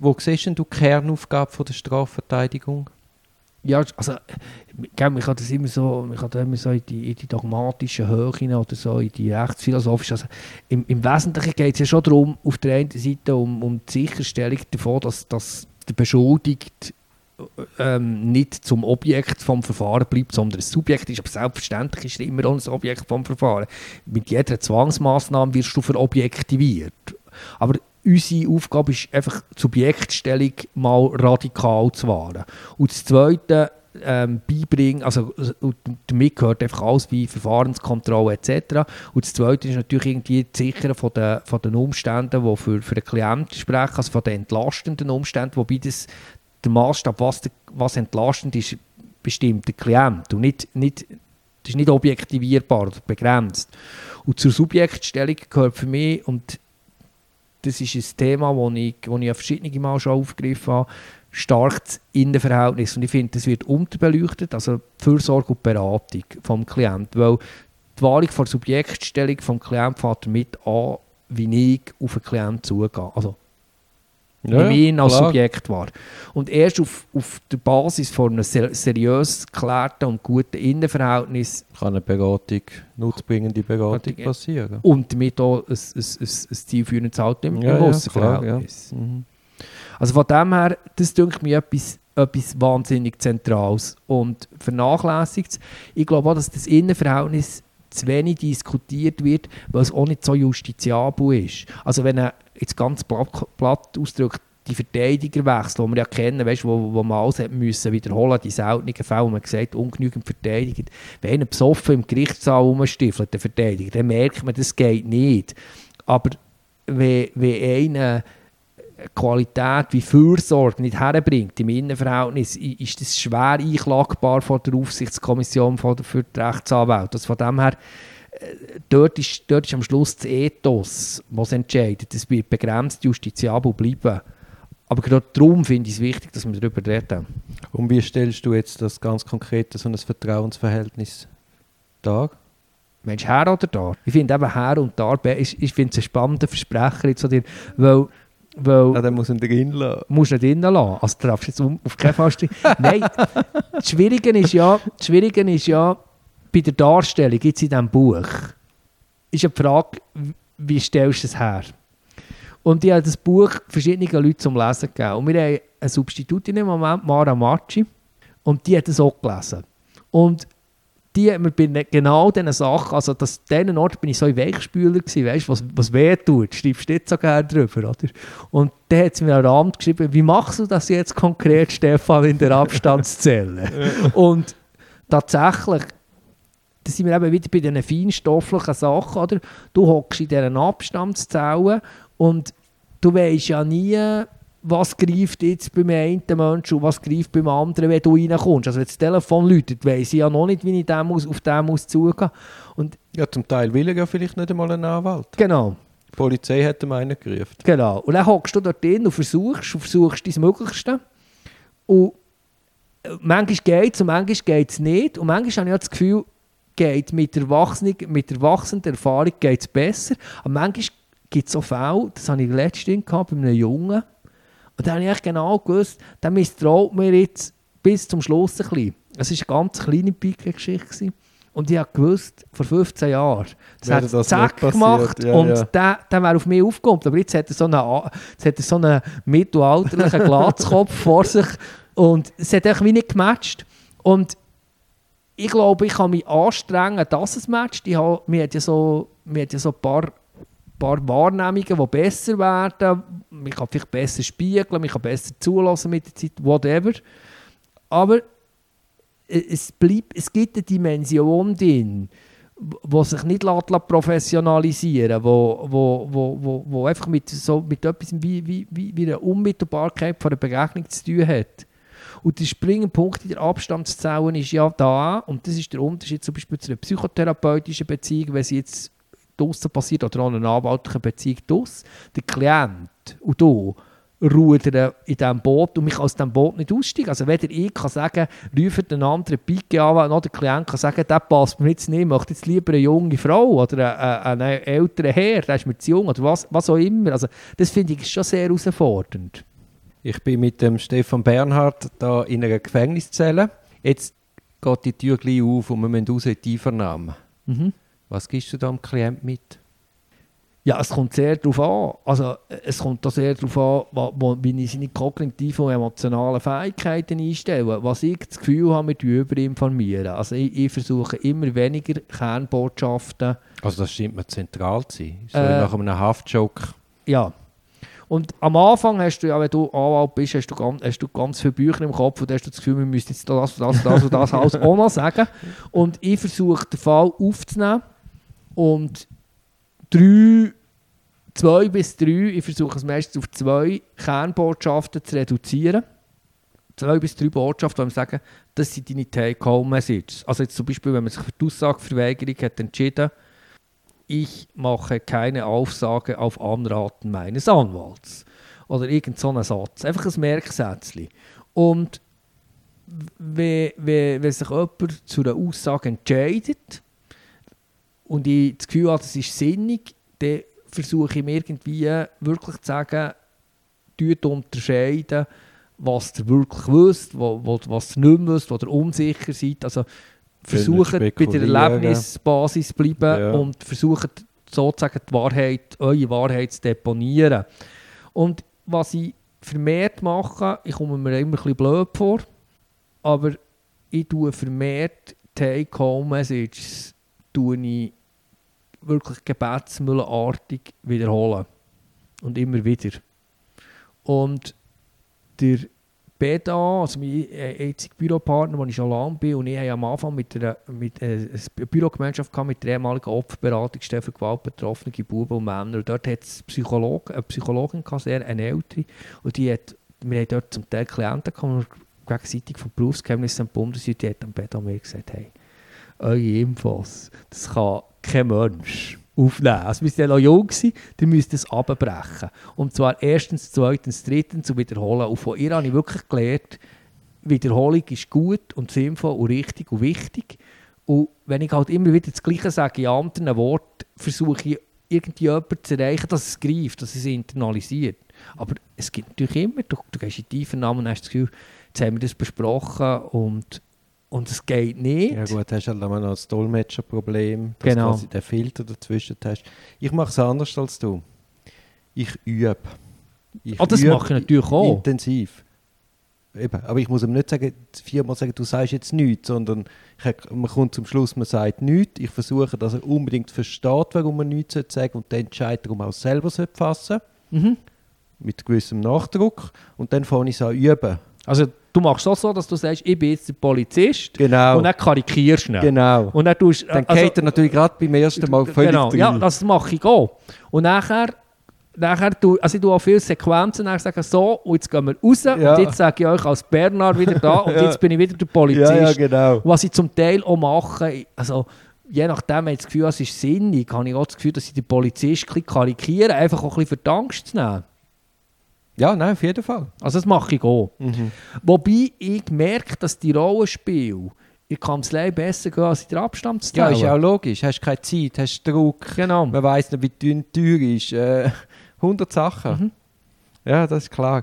wo siehst du die Kernaufgabe von der Strafverteidigung? Ja, also, gell, man kann das immer so, man kann immer so in die, in die dogmatische Höhe oder so, in die rechtsphilosophische. Also, im, Im Wesentlichen geht es ja schon darum, auf der einen Seite um, um die Sicherstellung davon, dass, dass der Beschuldigte ähm, nicht zum Objekt vom Verfahren bleibt, sondern ein Subjekt ist. Aber selbstverständlich ist er immer auch ein Objekt vom Verfahren. Mit jeder Zwangsmaßnahme wirst du verobjektiviert. Aber unsere Aufgabe ist einfach, die Subjektstellung mal radikal zu wahren. Und das Zweite, ähm, beibringen, also damit gehört einfach alles wie Verfahrenskontrolle etc. Und das Zweite ist natürlich irgendwie das Sichern von den, von den Umständen, die für, für den Klienten sprechen, also von den entlastenden Umständen, wobei das der Maßstab, was, was entlastend ist, bestimmt der Klient und nicht, nicht, das ist nicht objektivierbar oder begrenzt. Und zur Subjektstellung gehört für mich, und das ist ein Thema, das ich, das ich verschiedene Mal schon aufgegriffen habe, stark das Innenverhältnis. Und ich finde, das wird unterbeleuchtet, also Fürsorge und Beratung vom Klienten. Weil die Wahl der Subjektstellung vom Klienten fängt damit an, wie ich auf den Klienten zugehe. Also ja, ihn als klar. Subjekt war. Und erst auf, auf der Basis von einem ser seriös geklärten und guten Innenverhältnis kann eine Beratung, nutzbringende Beratung passieren. Und damit auch ein, ein, ein, ein zielführendes Halten im ja, Aussenverhältnis. Ja, mhm. Also von dem her, das denke mir etwas, etwas wahnsinnig Zentrales und vernachlässigt. Ich glaube auch, dass das Innenverhältnis zu wenig diskutiert wird, weil es auch nicht so justiziabel ist. Also wenn er jetzt ganz platt, ausdrückt, die Verteidigerwechsel, die wir ja kennen, weißt, wo, wo man alles hat müssen wiederholen, die seltenen Fälle, wo man gesagt ungenügend verteidigt. Wenn einer besoffen im Gerichtssaal rumstiefelt, der Verteidiger, dann merkt man, das geht nicht. Aber wenn, wenn einer Qualität wie Fürsorge nicht herbringt im Innenverhältnis, ist das schwer einklagbar vor der Aufsichtskommission für die Rechtsanwälte. Also von dem her, dort ist, dort ist am Schluss das Ethos, was entscheidet. Es wird begrenzt justiziabel bleiben. Aber gerade darum finde ich es wichtig, dass wir darüber reden. Und wie stellst du jetzt das ganz konkret so ein Vertrauensverhältnis dar? Mensch, Herr oder da? Ich finde eben Herr und da, ich, ich finde es ein spannender Versprecher, jetzt, weil weil ja, dann muss ihn drin lassen. Muss ihn drin lassen. Also du darfst jetzt auf keinen Fall Nein, das Schwierige ist ja, das Schwierige ist ja, bei der Darstellung jetzt in diesem Buch, ist ja die Frage, wie stellst du es her? Und ich habe das Buch verschiedenen Leuten zum Lesen gegeben. Und wir haben eine Substitutin im Moment, Mara Marci, und die hat es auch gelesen. Und die hat mir bei ne, genau diesen Sachen, also das, diesen Ort bin ich so ein Weichspüler gewesen, weißt, was, was weh tut, schreibst du nicht so gerne drüber, oder? Und dann hat sie mir an Rand geschrieben, wie machst du das jetzt konkret, Stefan, in der Abstandszelle? und tatsächlich, da sind wir eben wieder bei diesen feinstofflichen Sachen, oder? Du hockst in diesen Abstandszellen und du weißt ja nie, was greift jetzt beim einen Menschen und was greift beim anderen, wenn du reinkommst. Also wenn das Telefon läutet, weiss ich ja noch nicht, wie ich dem muss, auf muss zugehen und Ja, zum Teil will er ja vielleicht nicht einmal einen Anwalt. Genau. Die Polizei hat ihm einen gerufen. Genau. Und dann hockst du dort drin und versuchst, und versuchst dein Möglichste. Und äh, manchmal geht es und manchmal geht es nicht. Und manchmal habe ich das Gefühl, geht mit der, mit der wachsenden Erfahrung geht's besser. Aber manchmal gibt es so Fälle, das habe ich letztens gehabt, bei einem Jungen, und dann habe ich genau gewusst, der misstraut mir jetzt bis zum Schluss ein bisschen. Es war eine ganz kleine Pike-Geschichte. Und ich habe gewusst, vor 15 Jahren, das hat das zack gemacht ja, und ja. der, der wäre auf mich aufgekommen. Aber jetzt hat er so einen, jetzt hat er so einen mittelalterlichen Glatzkopf vor sich und es hat einfach wie nicht gematcht. Und ich glaube, ich kann mich anstrengen, dass es matcht. Ich habe, mir hat ja so, mir hat ja so ein paar paar Wahrnehmungen, die besser werden. Man kann vielleicht besser spiegeln, man kann besser zulassen mit der Zeit, whatever. Aber es, bleibt, es gibt eine Dimension drin, die sich nicht professionalisieren lässt, wo, wo, wo, wo, wo einfach mit, so, mit etwas wie, wie, wie, einer Unmittelbarkeit von der Begegnung zu tun hat. Und der springende Punkt in der Abstandszellen ist ja da, und das ist der Unterschied zum Beispiel zu einer psychotherapeutischen Beziehung, wenn sie jetzt draussen passiert oder an einer anwaltlichen Beziehung draus. Der Klient und du rudern in diesem Boot und mich aus diesem Boot nicht aussteigen. Also weder ich kann sagen, ruft einen anderen Pike an, noch der Klient kann sagen, der passt mir jetzt nicht, möchte jetzt lieber eine junge Frau oder einen, einen älteren Herr, der ist mir zu jung oder was, was auch immer. Also das finde ich schon sehr herausfordernd. Ich bin mit dem Stefan Bernhard da in einer Gefängniszelle. Jetzt geht die Tür gleich auf und wir müssen raus in die Einvernahme. Mhm. Was gibst du da dem Klient mit? Ja, es kommt sehr darauf an. Also, es kommt da sehr darauf an, wie ich seine kognitiven und emotionalen Fähigkeiten einstelle. Was ich das Gefühl habe, mit überinformieren. Also, ich, ich versuche immer weniger Kernbotschaften. Also das scheint mir zentral zu sein. So Äh, nach einem Haftjoke. Ja. Und am Anfang hast du ja, wenn du Anwalt bist, hast du ganz, hast du ganz viele Bücher im Kopf und hast du das Gefühl, wir müssen jetzt das, das, das und das alles auch noch sagen. Und ich versuche den Fall aufzunehmen und drei, zwei bis drei, ich versuche es meistens auf zwei Kernbotschaften zu reduzieren. Zwei bis drei Botschaften, wo wir sagen, das sind deine Take-Home-Messages. Also jetzt zum Beispiel, wenn man sich für die Aussageverweigerung hat entschieden, ich mache keine Aussage auf Anraten meines Anwalts. Oder irgend so einen Satz. Einfach ein Merksätzchen. Und wenn, sich jemand zu einer Aussage entscheidet und ich das Gefühl habe, das ist sinnig, dann versuche ich mir irgendwie wirklich zu sagen, tut unterscheiden, was ihr wirklich wisst, wo, was ihr nicht wisst, wo ihr unsicher seid. Also versucht bei der. Erlebnisbasis zu bleiben Ja. und versucht sozusagen die Wahrheit, eure Wahrheit zu deponieren. Und was ich vermehrt mache, ich komme mir immer ein bisschen blöd vor, aber ich tue vermehrt Take-Home-Messages wirklich gebetsmüllenartig wiederholen. Und immer wieder. Und der Beda, also mein äh, jetziger Büropartner, wo ich schon lange bin, und ich habe am Anfang mit einer, mit, äh, eine Bürogemeinschaft gehabt mit der ehemaligen Opferberatungsstelle für gewaltbetroffene Buben und Männer. Und dort hat es Psychologen, eine Psychologin sehr eine ältere, und die hat, wir haben dort zum Teil Klienten gehabt, gegenseitig vom Berufsgeheimnis entbunden sind, die hat am Beda mir gesagt, hey, eure Infos, das kann kein Mensch aufnehmen. Also wir sind ja noch jung, ihr müsst es abbrechen. Und zwar erstens, zweitens, drittens und wiederholen. Und von ihr habe ich wirklich gelernt, Wiederholung ist gut und sinnvoll und richtig und wichtig. Und wenn ich halt immer wieder das Gleiche sage in anderen Worten, versuche ich irgendwie jemanden zu erreichen, dass es greift, dass es internalisiert. Aber es gibt natürlich immer, du, du gehst in die Einvernahmen und hast das Gefühl, jetzt haben wir das besprochen und, und es geht nicht. Ja gut, hast halt immer noch das Dolmetscherproblem, dass Genau. du quasi den Filter dazwischen hast. Ich mache es anders als du. Ich übe. Ich Ah, das übe mache ich natürlich auch. Intensiv. Eben. Aber ich muss ihm nicht sagen, viermal sagen, du sagst jetzt nichts, sondern ich, man kommt zum Schluss, man sagt nichts. Ich versuche, dass er unbedingt versteht, warum man nichts sagen sollte und den Entscheidung auch selber sollte fassen Mhm. mit gewissem Nachdruck. Und dann fange ich es an üben. Also du machst auch so, dass du sagst, ich bin jetzt der Polizist Genau. und dann karikierst du ihn. genau. Und dann tust Dann also- geht er natürlich gerade beim ersten Mal völlig genau, ja, das mache ich auch. Und nachher, nachher tu, also ich tue auch viele Sequenzen, nachher sagen so, und jetzt gehen wir raus Ja. und jetzt sage ich euch als Bernard wieder da und Ja. jetzt bin ich wieder der Polizist. ja, ja, genau. Was ich zum Teil auch mache, also je nachdem, wenn ich das Gefühl habe, es ist sinnig, habe ich auch das Gefühl, dass ich den Polizist ein bisschen karikiere, einfach auch ein bisschen für die Angst zu nehmen. Ja, nein, auf jeden Fall. Also das mache ich auch. Mhm. Wobei ich merke, dass die Rollenspiele in Kanzlei besser gehen als in der Ja, Abstammszelle. ist ja auch logisch. Hast keine Zeit, hast Druck, Genau. man weiss nicht, wie dünn die Tür ist. Äh, 100 Sachen. Mhm. Ja, das ist klar.